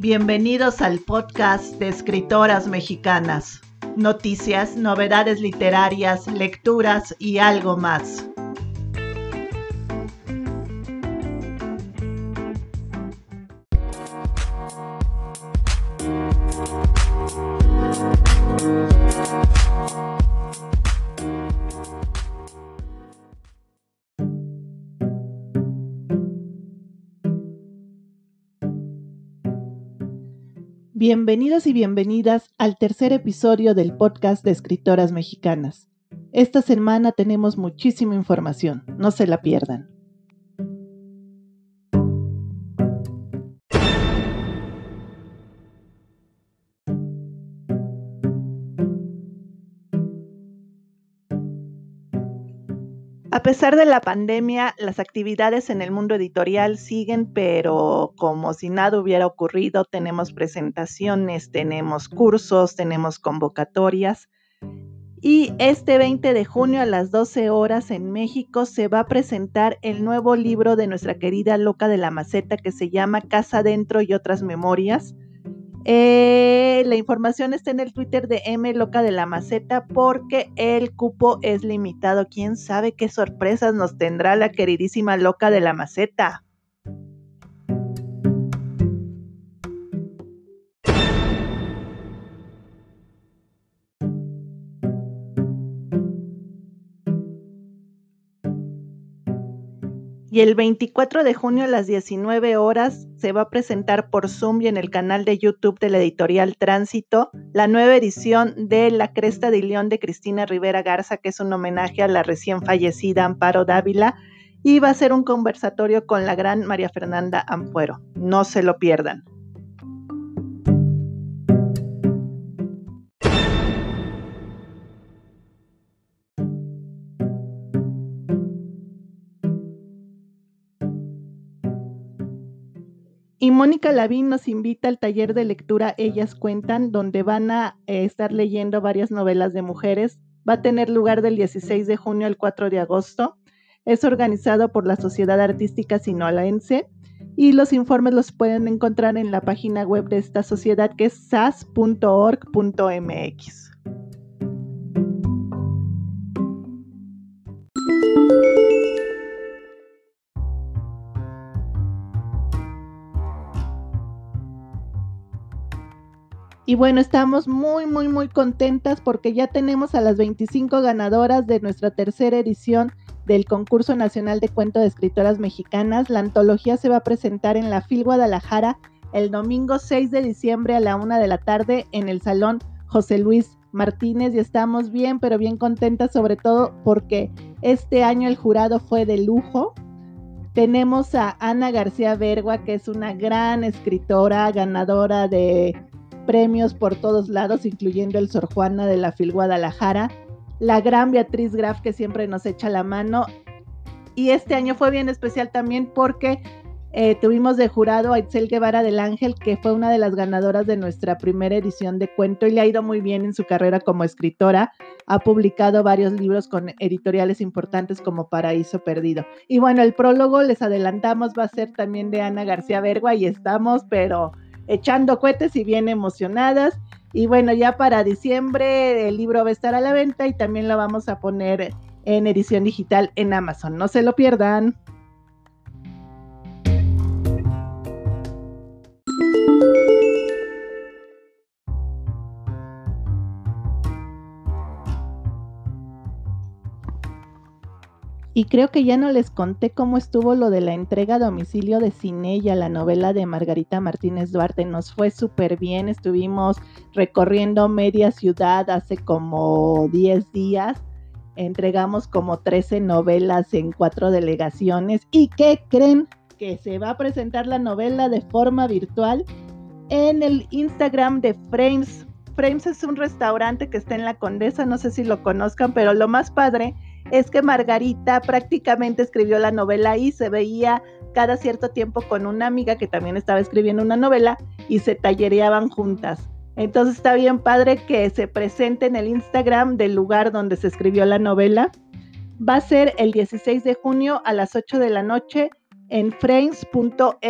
Bienvenidos al podcast de escritoras mexicanas. Noticias, novedades literarias, lecturas y algo más. Bienvenidos y bienvenidas al tercer episodio del podcast de escritoras mexicanas. Esta semana tenemos muchísima información, no se la pierdan. A pesar de la pandemia, las actividades en el mundo editorial siguen, pero como si nada hubiera ocurrido, tenemos presentaciones, tenemos cursos, tenemos convocatorias. Y este 20 de junio a las 12 horas en México se va a presentar el nuevo libro de nuestra querida Loca de la Maceta que se llama Casa Dentro y otras memorias. Eh, la información está en el Twitter de M Loca de la Maceta porque el cupo es limitado. ¿Quién sabe qué sorpresas nos tendrá la queridísima Loca de la Maceta? Y el 24 de junio a las 19 horas se va a presentar por Zoom y en el canal de YouTube de la editorial Tránsito la nueva edición de La Cresta de León de Cristina Rivera Garza, que es un homenaje a la recién fallecida Amparo Dávila. Y va a ser un conversatorio con la gran María Fernanda Ampuero. No se lo pierdan. Y Mónica Lavín nos invita al taller de lectura Ellas Cuentan, donde van a eh, estar leyendo varias novelas de mujeres. Va a tener lugar del 16 de junio al 4 de agosto. Es organizado por la Sociedad Artística Sinaloense y los informes los pueden encontrar en la página web de esta sociedad que es sas.org.mx. Y bueno, estamos muy, muy, muy contentas porque ya tenemos a las 25 ganadoras de nuestra tercera edición del concurso nacional de cuento de escritoras mexicanas. La antología se va a presentar en la FIL Guadalajara el domingo 6 de diciembre a la una de la tarde en el Salón José Luis Martínez y estamos bien, pero bien contentas sobre todo porque este año el jurado fue de lujo. Tenemos a Ana García Vergua, que es una gran escritora, ganadora de premios por todos lados, incluyendo el Sor Juana de la Fil Guadalajara, la gran Beatriz Graf que siempre nos echa la mano. Y este año fue bien especial también porque eh, tuvimos de jurado a Itzel Guevara del Ángel, que fue una de las ganadoras de nuestra primera edición de cuento y le ha ido muy bien en su carrera como escritora. Ha publicado varios libros con editoriales importantes como Paraíso Perdido. Y bueno, el prólogo, les adelantamos, va a ser también de Ana García Vergua y estamos, pero echando cohetes y bien emocionadas. Y bueno, ya para diciembre el libro va a estar a la venta y también lo vamos a poner en edición digital en Amazon. No se lo pierdan. Y creo que ya no les conté cómo estuvo lo de la entrega a domicilio de Cinella, la novela de Margarita Martínez Duarte. Nos fue súper bien, estuvimos recorriendo media ciudad hace como 10 días. Entregamos como 13 novelas en cuatro delegaciones. ¿Y qué creen? Que se va a presentar la novela de forma virtual en el Instagram de Frames. Frames es un restaurante que está en la Condesa, no sé si lo conozcan, pero lo más padre es que Margarita prácticamente escribió la novela y se veía cada cierto tiempo con una amiga que también estaba escribiendo una novela y se tallereaban juntas. Entonces está bien padre que se presente en el Instagram del lugar donde se escribió la novela. Va a ser el 16 de junio a las 8 de la noche en frames.mex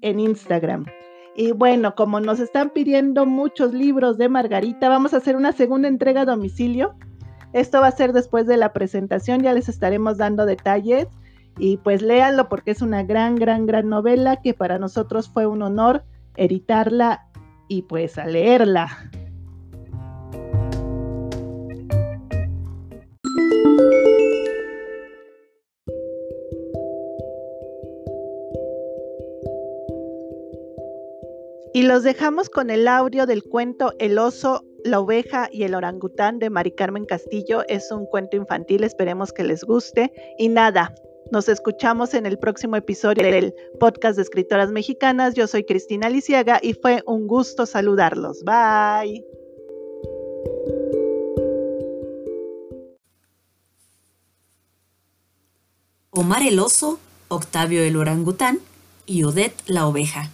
en Instagram. Y bueno, como nos están pidiendo muchos libros de Margarita, vamos a hacer una segunda entrega a domicilio. Esto va a ser después de la presentación, ya les estaremos dando detalles. Y pues léanlo porque es una gran, gran, gran novela que para nosotros fue un honor editarla y pues a leerla. Y los dejamos con el audio del cuento El oso, la oveja y el orangután de Mari Carmen Castillo. Es un cuento infantil, esperemos que les guste. Y nada, nos escuchamos en el próximo episodio del podcast de escritoras mexicanas. Yo soy Cristina Lisiaga y fue un gusto saludarlos. Bye. Omar el oso, Octavio el orangután y Odette la oveja.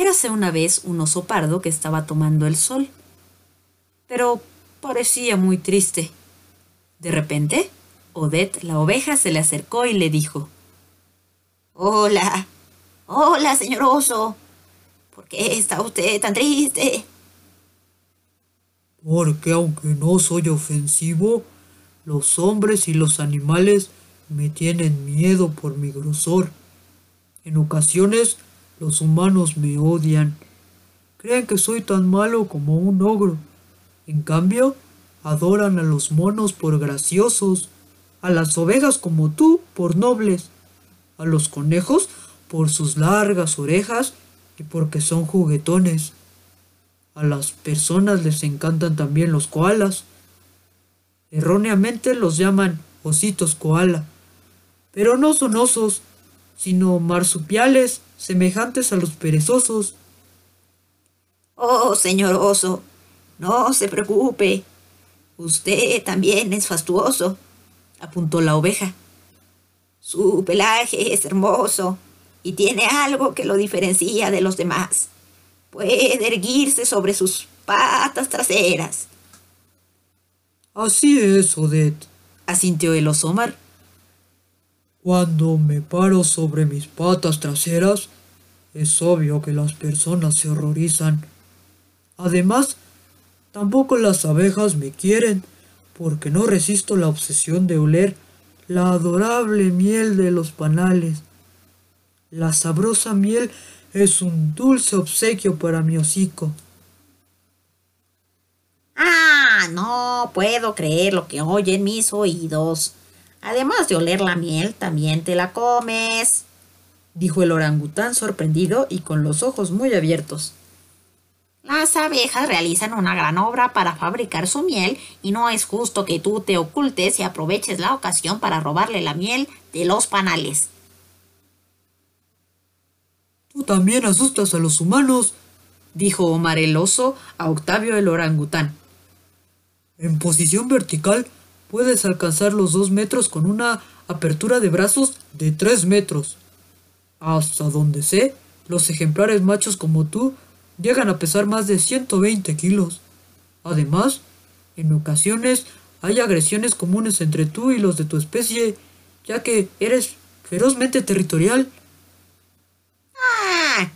Érase una vez un oso pardo que estaba tomando el sol. Pero parecía muy triste. De repente, Odette, la oveja, se le acercó y le dijo, Hola, hola, señor oso. ¿Por qué está usted tan triste? Porque aunque no soy ofensivo, los hombres y los animales me tienen miedo por mi grosor. En ocasiones los humanos me odian. Creen que soy tan malo como un ogro. En cambio, adoran a los monos por graciosos, a las ovejas como tú por nobles, a los conejos por sus largas orejas y porque son juguetones. A las personas les encantan también los koalas. Erróneamente los llaman ositos koala, pero no son osos, sino marsupiales semejantes a los perezosos. Oh, señor oso, no se preocupe. Usted también es fastuoso, apuntó la oveja. Su pelaje es hermoso y tiene algo que lo diferencia de los demás. Puede erguirse sobre sus patas traseras. Así es, Odette, asintió el oso Omar. Cuando me paro sobre mis patas traseras, es obvio que las personas se horrorizan. Además, tampoco las abejas me quieren, porque no resisto la obsesión de oler la adorable miel de los panales. La sabrosa miel es un dulce obsequio para mi hocico. Ah, no puedo creer lo que oyen mis oídos. Además de oler la miel, también te la comes, dijo el orangután sorprendido y con los ojos muy abiertos. Las abejas realizan una gran obra para fabricar su miel y no es justo que tú te ocultes y aproveches la ocasión para robarle la miel de los panales. Tú también asustas a los humanos, dijo Omar el oso a Octavio el orangután. En posición vertical puedes alcanzar los dos metros con una apertura de brazos de tres metros. Hasta donde sé, los ejemplares machos como tú llegan a pesar más de 120 kilos. Además, en ocasiones hay agresiones comunes entre tú y los de tu especie, ya que eres ferozmente territorial. Ah,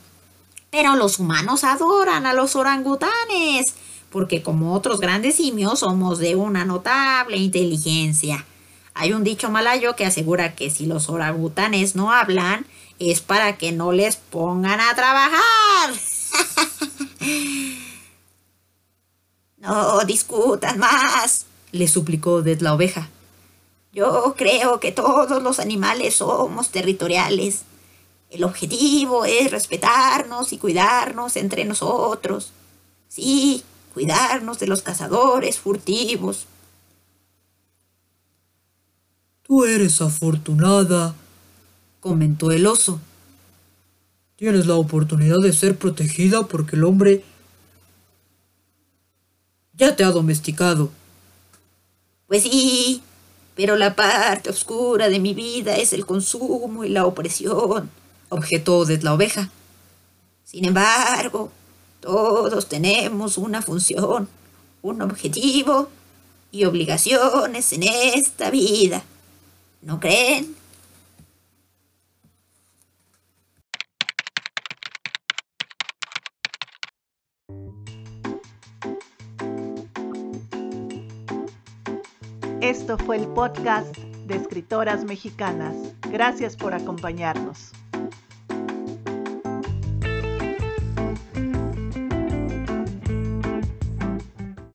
pero los humanos adoran a los orangutanes porque como otros grandes simios somos de una notable inteligencia. Hay un dicho malayo que asegura que si los orangutanes no hablan, es para que no les pongan a trabajar. no discutan más, le suplicó Ded la oveja. Yo creo que todos los animales somos territoriales. El objetivo es respetarnos y cuidarnos entre nosotros. Sí, cuidarnos de los cazadores furtivos. Tú eres afortunada, comentó el oso. Tienes la oportunidad de ser protegida porque el hombre ya te ha domesticado. Pues sí, pero la parte oscura de mi vida es el consumo y la opresión, objetó de la oveja. Sin embargo, todos tenemos una función, un objetivo y obligaciones en esta vida. ¿No creen? Esto fue el podcast de escritoras mexicanas. Gracias por acompañarnos.